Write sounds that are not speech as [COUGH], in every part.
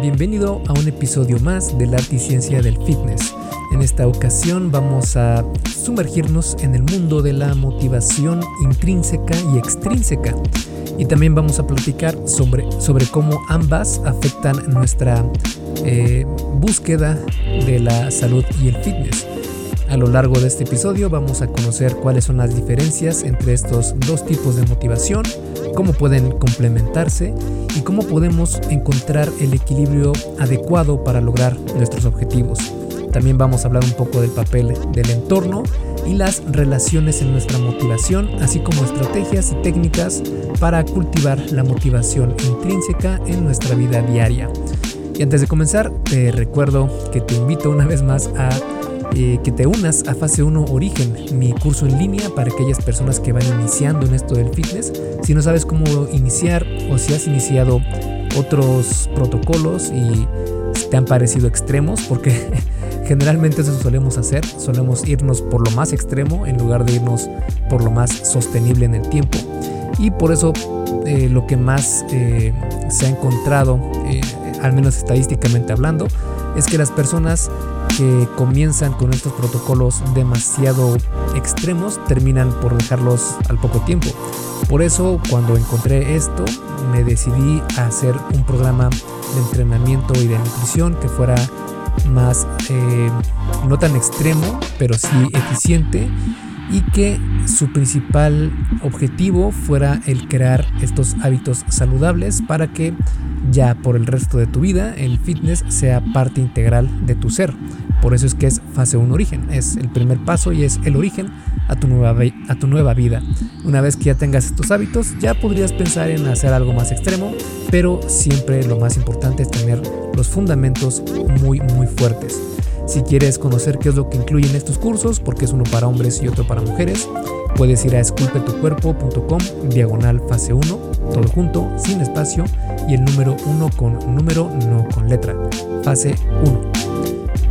bienvenido a un episodio más del Arte y Ciencia del Fitness. En esta ocasión vamos a sumergirnos en el mundo de la motivación intrínseca y extrínseca. Y también vamos a platicar sobre, sobre cómo ambas afectan nuestra eh, búsqueda de la salud y el fitness. A lo largo de este episodio vamos a conocer cuáles son las diferencias entre estos dos tipos de motivación, cómo pueden complementarse y cómo podemos encontrar el equilibrio adecuado para lograr nuestros objetivos. También vamos a hablar un poco del papel del entorno y las relaciones en nuestra motivación, así como estrategias y técnicas para cultivar la motivación intrínseca en nuestra vida diaria. Y antes de comenzar, te recuerdo que te invito una vez más a eh, que te unas a Fase 1 Origen, mi curso en línea para aquellas personas que van iniciando en esto del fitness. Si no sabes cómo iniciar o si has iniciado otros protocolos y te han parecido extremos, porque [LAUGHS] generalmente eso solemos hacer, solemos irnos por lo más extremo en lugar de irnos por lo más sostenible en el tiempo. Y por eso eh, lo que más eh, se ha encontrado, al menos estadísticamente hablando, es que las personas que comienzan con estos protocolos demasiado extremos terminan por dejarlos al poco tiempo. Por eso cuando encontré esto me decidí a hacer un programa de entrenamiento y de nutrición que fuera más eh, no tan extremo pero sí eficiente y que su principal objetivo fuera el crear estos hábitos saludables para que ya por el resto de tu vida el fitness sea parte integral de tu ser. Por eso es que es fase 1 origen, es el primer paso y es el origen a tu, nueva, a tu nueva vida. Una vez que ya tengas estos hábitos, ya podrías pensar en hacer algo más extremo, pero siempre lo más importante es tener los fundamentos muy muy fuertes. Si quieres conocer qué es lo que incluyen estos cursos, porque es uno para hombres y otro para mujeres, puedes ir a esculpetucuerpo.com diagonal fase 1, todo junto, sin espacio y el número 1 con número, no con letra, fase 1.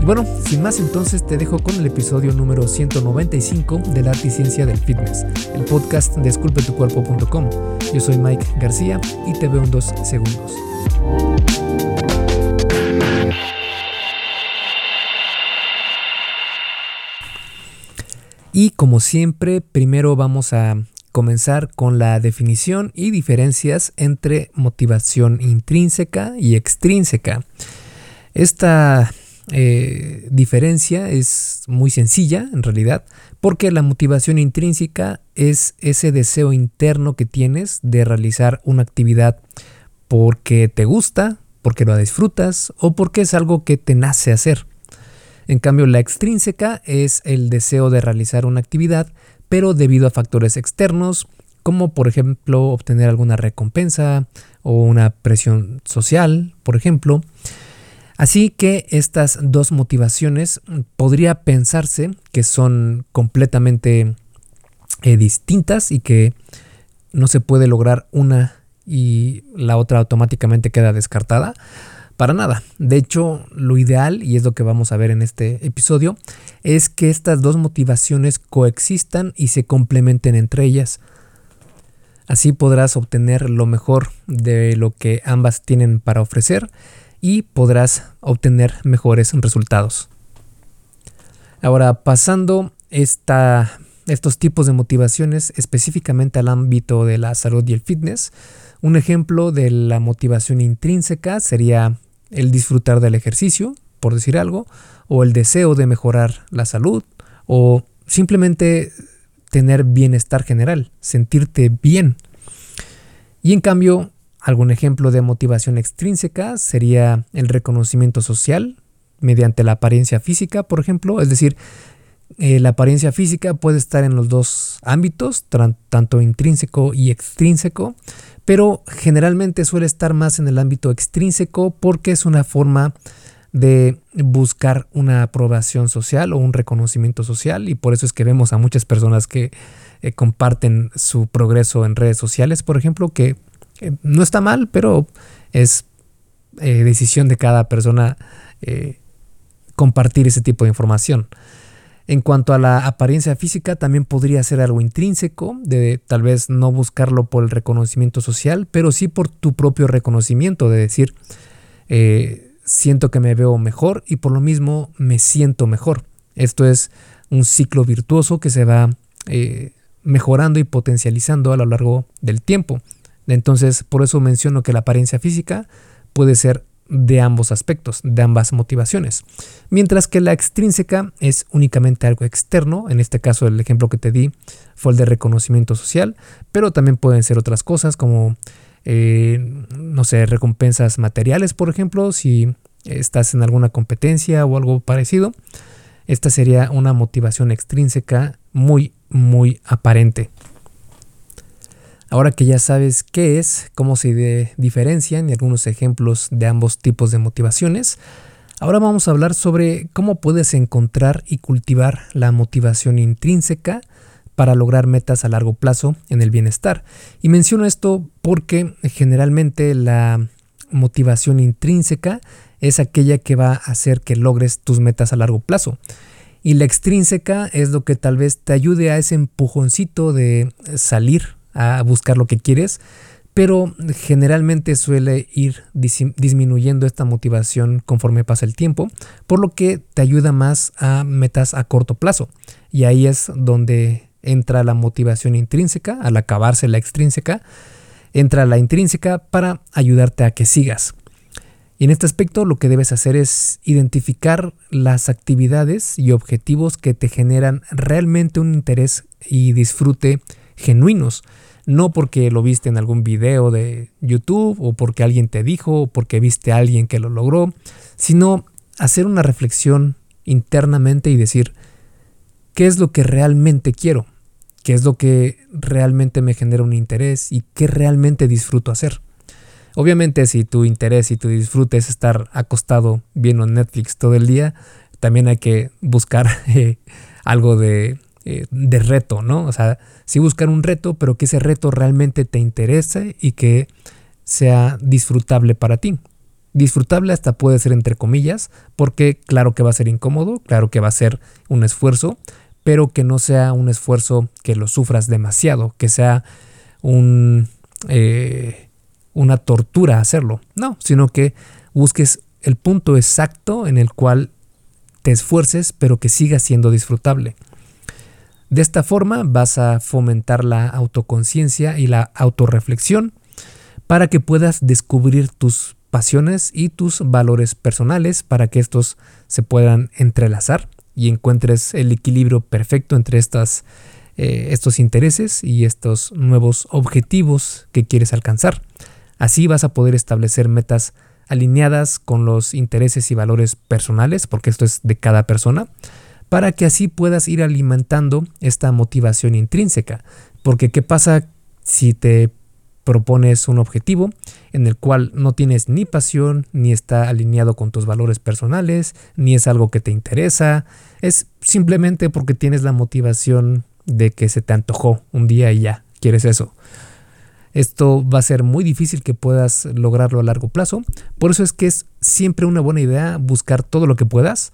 Y bueno, sin más entonces te dejo con el episodio número 195 de la ciencia del fitness, el podcast de esculpetucuerpo.com. Yo soy Mike García y te veo en dos segundos. Y como siempre, primero vamos a comenzar con la definición y diferencias entre motivación intrínseca y extrínseca. Esta eh, diferencia es muy sencilla en realidad, porque la motivación intrínseca es ese deseo interno que tienes de realizar una actividad porque te gusta, porque lo disfrutas o porque es algo que te nace hacer. En cambio, la extrínseca es el deseo de realizar una actividad, pero debido a factores externos, como por ejemplo obtener alguna recompensa o una presión social, por ejemplo. Así que estas dos motivaciones podría pensarse que son completamente eh, distintas y que no se puede lograr una y la otra automáticamente queda descartada. Para nada. De hecho, lo ideal, y es lo que vamos a ver en este episodio, es que estas dos motivaciones coexistan y se complementen entre ellas. Así podrás obtener lo mejor de lo que ambas tienen para ofrecer y podrás obtener mejores resultados. Ahora, pasando estos tipos de motivaciones específicamente al ámbito de la salud y el fitness, un ejemplo de la motivación intrínseca sería el disfrutar del ejercicio, por decir algo, o el deseo de mejorar la salud, o simplemente tener bienestar general, sentirte bien. Y en cambio, algún ejemplo de motivación extrínseca sería el reconocimiento social mediante la apariencia física, por ejemplo, es decir, eh, la apariencia física puede estar en los dos ámbitos, tanto intrínseco y extrínseco, pero generalmente suele estar más en el ámbito extrínseco porque es una forma de buscar una aprobación social o un reconocimiento social y por eso es que vemos a muchas personas que eh, comparten su progreso en redes sociales, por ejemplo, que eh, no está mal, pero es decisión de cada persona compartir ese tipo de información. En cuanto a la apariencia física, también podría ser algo intrínseco, de tal vez no buscarlo por el reconocimiento social, pero sí por tu propio reconocimiento, de decir, eh, siento que me veo mejor y por lo mismo me siento mejor. Esto es un ciclo virtuoso que se va eh, mejorando y potencializando a lo largo del tiempo. Entonces, por eso menciono que la apariencia física puede ser de ambos aspectos, de ambas motivaciones. Mientras que la extrínseca es únicamente algo externo, en este caso el ejemplo que te di fue el de reconocimiento social, pero también pueden ser otras cosas como, eh, no sé, recompensas materiales, por ejemplo, si estás en alguna competencia o algo parecido. Esta sería una motivación extrínseca muy, muy aparente. Ahora que ya sabes qué es, cómo se diferencian y algunos ejemplos de ambos tipos de motivaciones, ahora vamos a hablar sobre cómo puedes encontrar y cultivar la motivación intrínseca para lograr metas a largo plazo en el bienestar. Y menciono esto porque generalmente la motivación intrínseca es aquella que va a hacer que logres tus metas a largo plazo. Y la extrínseca es lo que tal vez te ayude a ese empujoncito de salir a buscar lo que quieres, pero generalmente suele ir disminuyendo esta motivación conforme pasa el tiempo, por lo que te ayuda más a metas a corto plazo. Y ahí es donde entra la motivación intrínseca, al acabarse la extrínseca, entra la intrínseca para ayudarte a que sigas. Y en este aspecto lo que debes hacer es identificar las actividades y objetivos que te generan realmente un interés y disfrute genuinos. No porque lo viste en algún video de YouTube o porque alguien te dijo o porque viste a alguien que lo logró, sino hacer una reflexión internamente y decir, ¿qué es lo que realmente quiero? ¿Qué es lo que realmente me genera un interés y qué realmente disfruto hacer? Obviamente si tu interés y tu disfrute es estar acostado viendo Netflix todo el día, también hay que buscar [LAUGHS] eh, algo de eh, de reto, ¿no? O sea, sí buscar un reto, pero que ese reto realmente te interese y que sea disfrutable para ti. Disfrutable hasta puede ser entre comillas, porque claro que va a ser incómodo, claro que va a ser un esfuerzo, pero que no sea un esfuerzo que lo sufras demasiado, que sea un, eh, una tortura hacerlo. No, sino que busques el punto exacto en el cual te esfuerces, pero que siga siendo disfrutable. De esta forma vas a fomentar la autoconciencia y la autorreflexión para que puedas descubrir tus pasiones y tus valores personales para que estos se puedan entrelazar y encuentres el equilibrio perfecto entre estas, eh, estos intereses y estos nuevos objetivos que quieres alcanzar. Así vas a poder establecer metas alineadas con los intereses y valores personales, porque esto es de cada persona, para que así puedas ir alimentando esta motivación intrínseca. Porque ¿qué pasa si te propones un objetivo en el cual no tienes ni pasión, ni está alineado con tus valores personales, ni es algo que te interesa? Es simplemente porque tienes la motivación de que se te antojó un día y ya, quieres eso. Esto va a ser muy difícil que puedas lograrlo a largo plazo. Por eso es que es siempre una buena idea buscar todo lo que puedas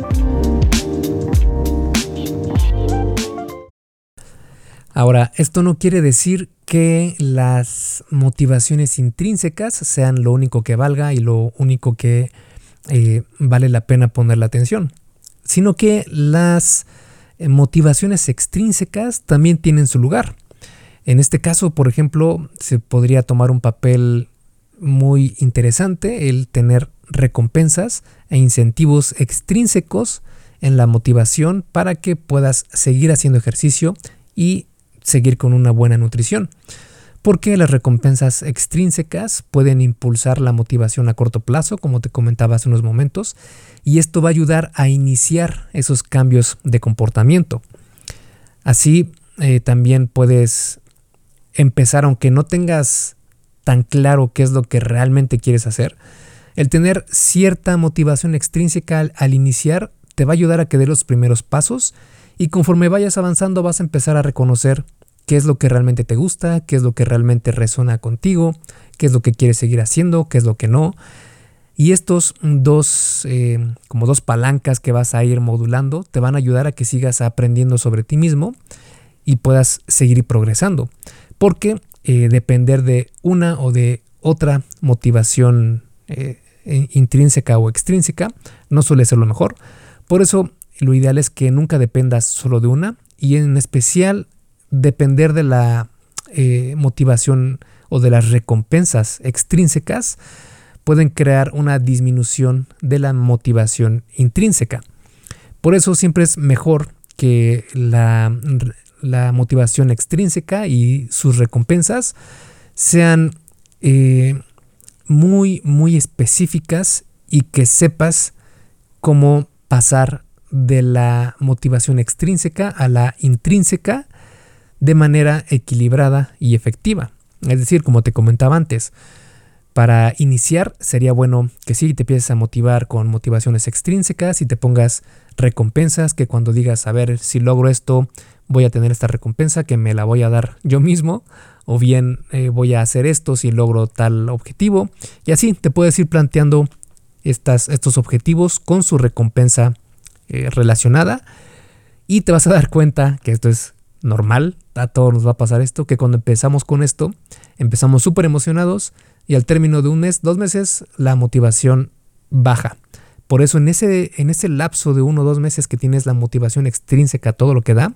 Ahora, esto no quiere decir que las motivaciones intrínsecas sean lo único que valga y lo único que eh, vale la pena poner la atención, sino que las eh, motivaciones extrínsecas también tienen su lugar. En este caso, por ejemplo, se podría tomar un papel muy interesante el tener recompensas e incentivos extrínsecos en la motivación para que puedas seguir haciendo ejercicio y seguir con una buena nutrición. Porque las recompensas extrínsecas pueden impulsar la motivación a corto plazo, como te comentaba hace unos momentos, y esto va a ayudar a iniciar esos cambios de comportamiento. Así eh, también puedes empezar, aunque no tengas tan claro qué es lo que realmente quieres hacer, el tener cierta motivación extrínseca al, iniciar te va a ayudar a que dé los primeros pasos y conforme vayas avanzando vas a empezar a reconocer qué es lo que realmente te gusta, qué es lo que realmente resuena contigo, qué es lo que quieres seguir haciendo, qué es lo que no. Y estos dos, eh, como dos palancas que vas a ir modulando, te van a ayudar a que sigas aprendiendo sobre ti mismo y puedas seguir progresando. Porque eh, depender de una o de otra motivación eh, intrínseca o extrínseca no suele ser lo mejor. Por eso lo ideal es que nunca dependas solo de una y en especial depender de la eh, motivación o de las recompensas extrínsecas pueden crear una disminución de la motivación intrínseca. Por eso siempre es mejor que la la motivación extrínseca y sus recompensas sean eh, muy, muy específicas y que sepas cómo pasar de la motivación extrínseca a la intrínseca de manera equilibrada y efectiva. Es decir, como te comentaba antes, para iniciar sería bueno que sí te empieces a motivar con motivaciones extrínsecas y te pongas recompensas que cuando digas, a ver, si logro esto, voy a tener esta recompensa que me la voy a dar yo mismo, o bien eh, voy a hacer esto si logro tal objetivo. Y así te puedes ir planteando estos objetivos con su recompensa eh, relacionada y te vas a dar cuenta que esto es normal, a todos nos va a pasar esto, que cuando empezamos con esto, empezamos súper emocionados y al término de un mes, dos meses, la motivación baja. Por eso en ese, en ese lapso de uno o dos meses que tienes la motivación extrínseca, todo lo que da,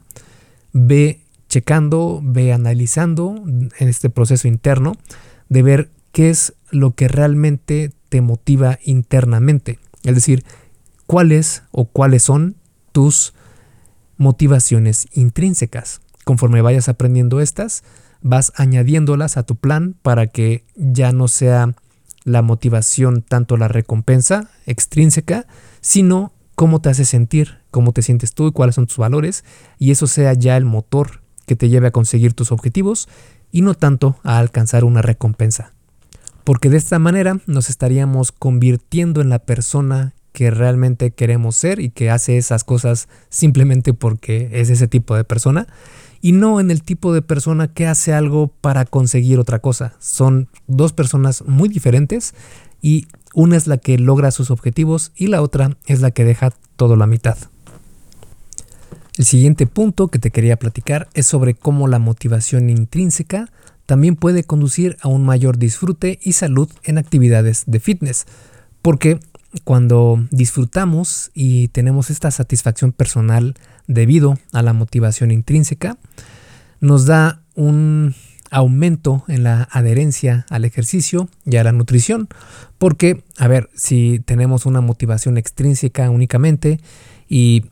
ve checando, ve analizando en este proceso interno de ver qué es lo que realmente te motiva internamente. Es decir, cuáles o cuáles son tus motivaciones intrínsecas. Conforme vayas aprendiendo estas, vas añadiéndolas a tu plan para que ya no sea la motivación tanto la recompensa extrínseca, sino cómo te hace sentir, cómo te sientes tú y cuáles son tus valores, y eso sea ya el motor que te lleve a conseguir tus objetivos y no tanto a alcanzar una recompensa. Porque de esta manera nos estaríamos convirtiendo en la persona que realmente queremos ser y que hace esas cosas simplemente porque es ese tipo de persona y no en el tipo de persona que hace algo para conseguir otra cosa. Son dos personas muy diferentes y una es la que logra sus objetivos y la otra es la que deja todo la mitad. El siguiente punto que te quería platicar es sobre cómo la motivación intrínseca también puede conducir a un mayor disfrute y salud en actividades de fitness, porque cuando disfrutamos y tenemos esta satisfacción personal debido a la motivación intrínseca, nos da un aumento en la adherencia al ejercicio y a la nutrición. Porque, a ver, si tenemos una motivación extrínseca únicamente y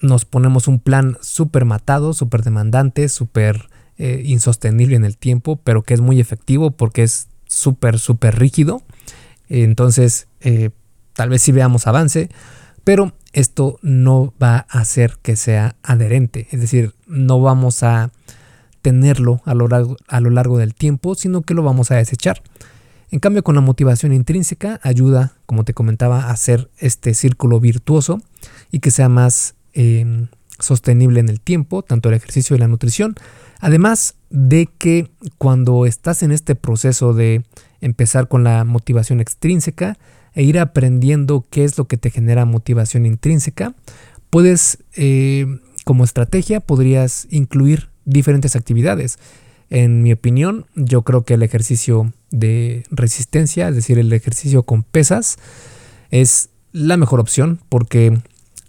nos ponemos un plan súper matado, súper demandante, súper eh, insostenible en el tiempo, pero que es muy efectivo porque es súper, súper rígido, entonces eh, tal vez sí veamos avance, pero esto no va a hacer que sea adherente, es decir, no vamos a tenerlo a lo, largo, del tiempo, sino que lo vamos a desechar. En cambio, con la motivación intrínseca ayuda, como te comentaba, a hacer este círculo virtuoso y que sea más em, sostenible en el tiempo, tanto el ejercicio y la nutrición. Además de que cuando estás en este proceso de empezar con la motivación extrínseca e ir aprendiendo qué es lo que te genera motivación intrínseca, puedes, eh, como estrategia, podrías incluir diferentes actividades. En mi opinión, yo creo que el ejercicio de resistencia, es decir, el ejercicio con pesas, es la mejor opción porque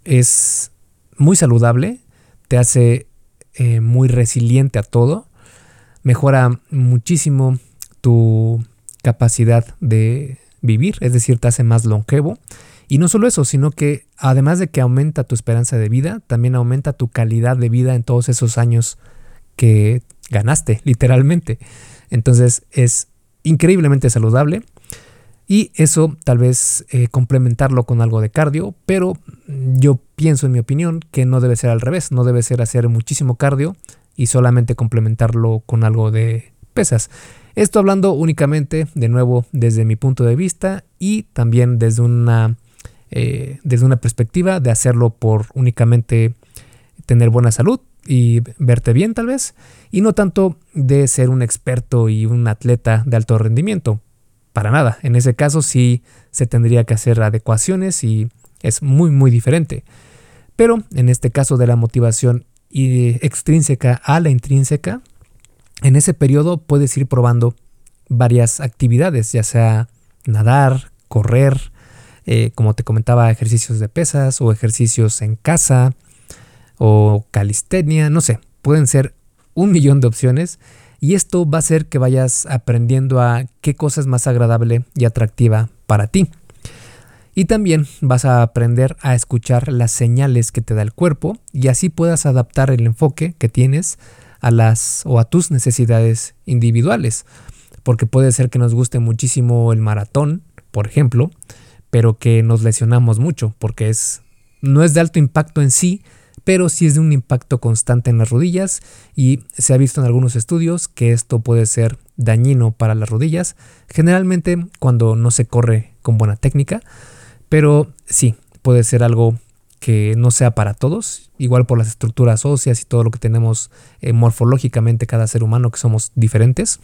es muy saludable, te hace eh, muy resiliente a todo, mejora muchísimo tu capacidad de, vivir, es decir, te hace más longevo. Y no solo eso, sino que además de que aumenta tu esperanza de vida, también aumenta tu calidad de vida en todos esos años que ganaste, literalmente. Entonces es increíblemente saludable. Y eso tal vez eh, complementarlo con algo de cardio, pero yo pienso en mi opinión que no debe ser al revés, no debe ser hacer muchísimo cardio y solamente complementarlo con algo de pesas. Esto hablando únicamente, de nuevo, desde mi punto de vista y también desde una, eh, desde una perspectiva de hacerlo por únicamente tener buena salud y verte bien tal vez, y no tanto de ser un experto y un atleta de alto rendimiento, para nada. En ese caso sí se tendría que hacer adecuaciones y es muy muy diferente. Pero en este caso de la motivación extrínseca a la intrínseca, en ese periodo puedes ir probando varias actividades, ya sea nadar, correr, eh, como te comentaba, ejercicios de pesas o ejercicios en casa o calistenia, no sé, pueden ser un [LAUGHS] millón de opciones y esto va a hacer que vayas aprendiendo a qué cosa es más agradable y atractiva para ti. Y también vas a aprender a escuchar las señales que te da el cuerpo y así puedas adaptar el enfoque que tienes a las o a tus necesidades individuales. Porque puede ser que nos guste muchísimo el maratón, por ejemplo, pero que nos lesionamos mucho porque es no es de alto impacto en sí, pero sí es de un impacto constante en las rodillas y se ha visto en algunos estudios que esto puede ser dañino para las rodillas, generalmente cuando no se corre con buena técnica, pero sí, puede ser algo que no sea para todos, igual por las estructuras óseas y todo lo que tenemos eh, morfológicamente cada ser humano que somos diferentes.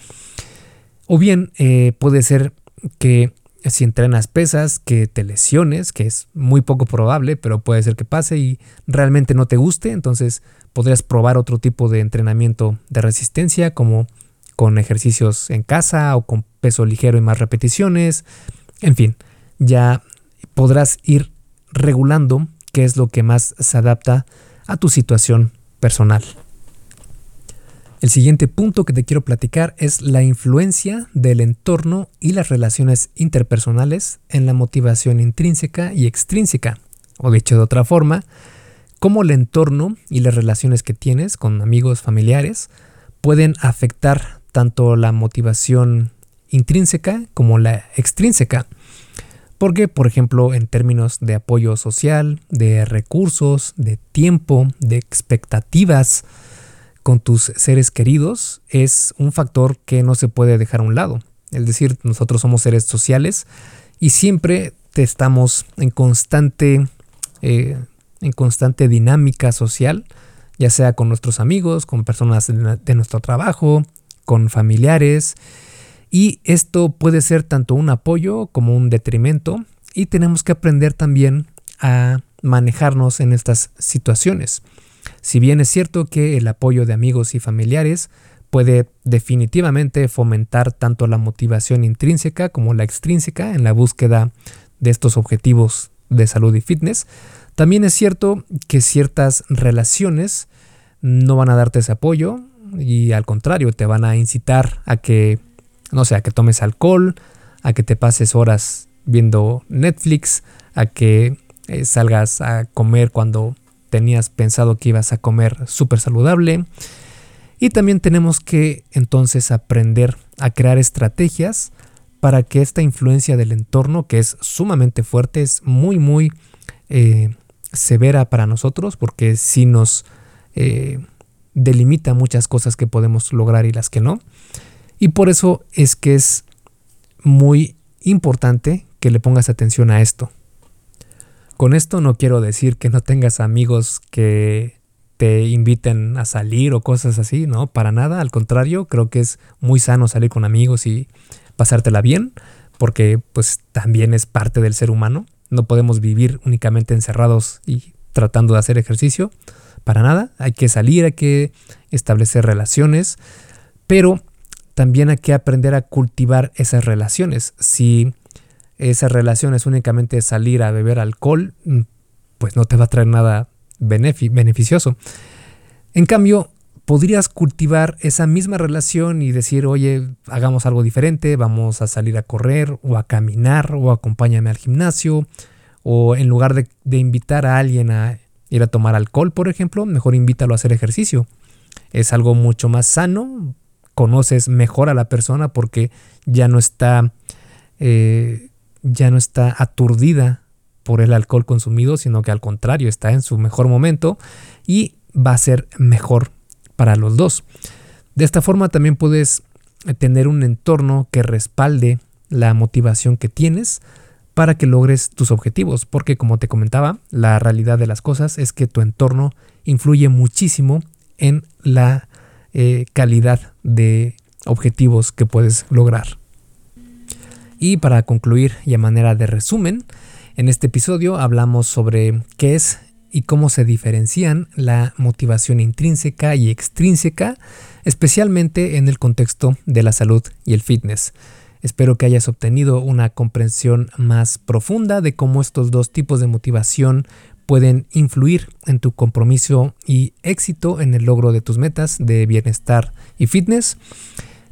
O bien eh, puede ser que si entrenas pesas, que te lesiones, que es muy poco probable, pero puede ser que pase y realmente no te guste, entonces podrías probar otro tipo de entrenamiento de resistencia, como con ejercicios en casa o con peso ligero y más repeticiones. En fin, ya podrás ir regulando qué es lo que más se adapta a tu situación personal. El siguiente punto que te quiero platicar es la influencia del entorno y las relaciones interpersonales en la motivación intrínseca y extrínseca. O dicho de otra forma, cómo el entorno y las relaciones que tienes con amigos, familiares, pueden afectar tanto la motivación intrínseca como la extrínseca. Porque, por ejemplo, en términos de apoyo social, de recursos, de tiempo, de expectativas, con tus seres queridos es un factor que no se puede dejar a un lado. Es decir, nosotros somos seres sociales y siempre estamos en constante, eh, en constante dinámica social, ya sea con nuestros amigos, con personas de nuestro trabajo, con familiares. Y esto puede ser tanto un apoyo como un detrimento y tenemos que aprender también a manejarnos en estas situaciones. Si bien es cierto que el apoyo de amigos y familiares puede definitivamente fomentar tanto la motivación intrínseca como la extrínseca en la búsqueda de estos objetivos de salud y fitness, también es cierto que ciertas relaciones no van a darte ese apoyo y al contrario te van a incitar a que, no sé, a que tomes alcohol, a que te pases horas viendo Netflix, a que eh, salgas a comer cuando tenías pensado que ibas a comer súper saludable. Y también tenemos que entonces aprender a crear estrategias para que esta influencia del entorno, que es sumamente fuerte, es muy, muy eh, severa para nosotros, porque sí nos eh, delimita muchas cosas que podemos lograr y las que no. Y por eso es que es muy importante que le pongas atención a esto. Con esto no quiero decir que no tengas amigos que te inviten a salir o cosas así, ¿no? Para nada, al contrario, creo que es muy sano salir con amigos y pasártela bien, porque pues también es parte del ser humano. No podemos vivir únicamente encerrados y tratando de hacer ejercicio, para nada. Hay que salir, hay que establecer relaciones, pero también hay que aprender a cultivar esas relaciones. Si esa relación es únicamente salir a beber alcohol, mm, pues no te va a traer nada beneficioso. En cambio, podrías cultivar esa misma relación y decir, oye, hagamos algo diferente, vamos a salir a correr o a caminar o acompáñame al gimnasio o en lugar de, de invitar a alguien a ir a tomar alcohol, por ejemplo, mejor invítalo a hacer ejercicio. Es algo mucho más sano, conoces mejor a la persona porque ya no está, eh, ya no está aturdida por el alcohol consumido, sino que al contrario está en su mejor momento y va a ser mejor para los dos. De esta forma también puedes tener un entorno que respalde la motivación que tienes para que logres tus objetivos, porque como te comentaba, la realidad de las cosas es que tu entorno influye muchísimo en la eh, calidad de objetivos que puedes lograr. Y para concluir y a manera de resumen, en este episodio hablamos sobre qué es y cómo se diferencian la motivación intrínseca y extrínseca, especialmente en el contexto de la salud y el fitness. Espero que hayas obtenido una comprensión más profunda de cómo estos dos tipos de motivación pueden influir en tu compromiso y éxito en el logro de tus metas de bienestar y fitness.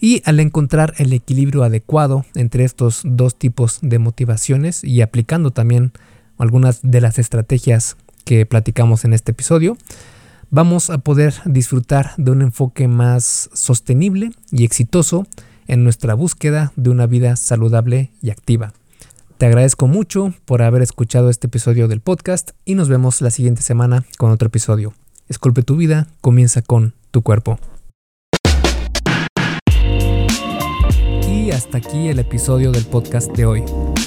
Y al encontrar el equilibrio adecuado entre estos dos tipos de motivaciones y aplicando también algunas de las estrategias que platicamos en este episodio, vamos a poder disfrutar de un enfoque más sostenible y exitoso en nuestra búsqueda de una vida saludable y activa. Te agradezco mucho por haber escuchado este episodio del podcast y nos vemos la siguiente semana con otro episodio. Esculpe tu vida, comienza con tu cuerpo. Y hasta aquí el episodio del podcast de hoy.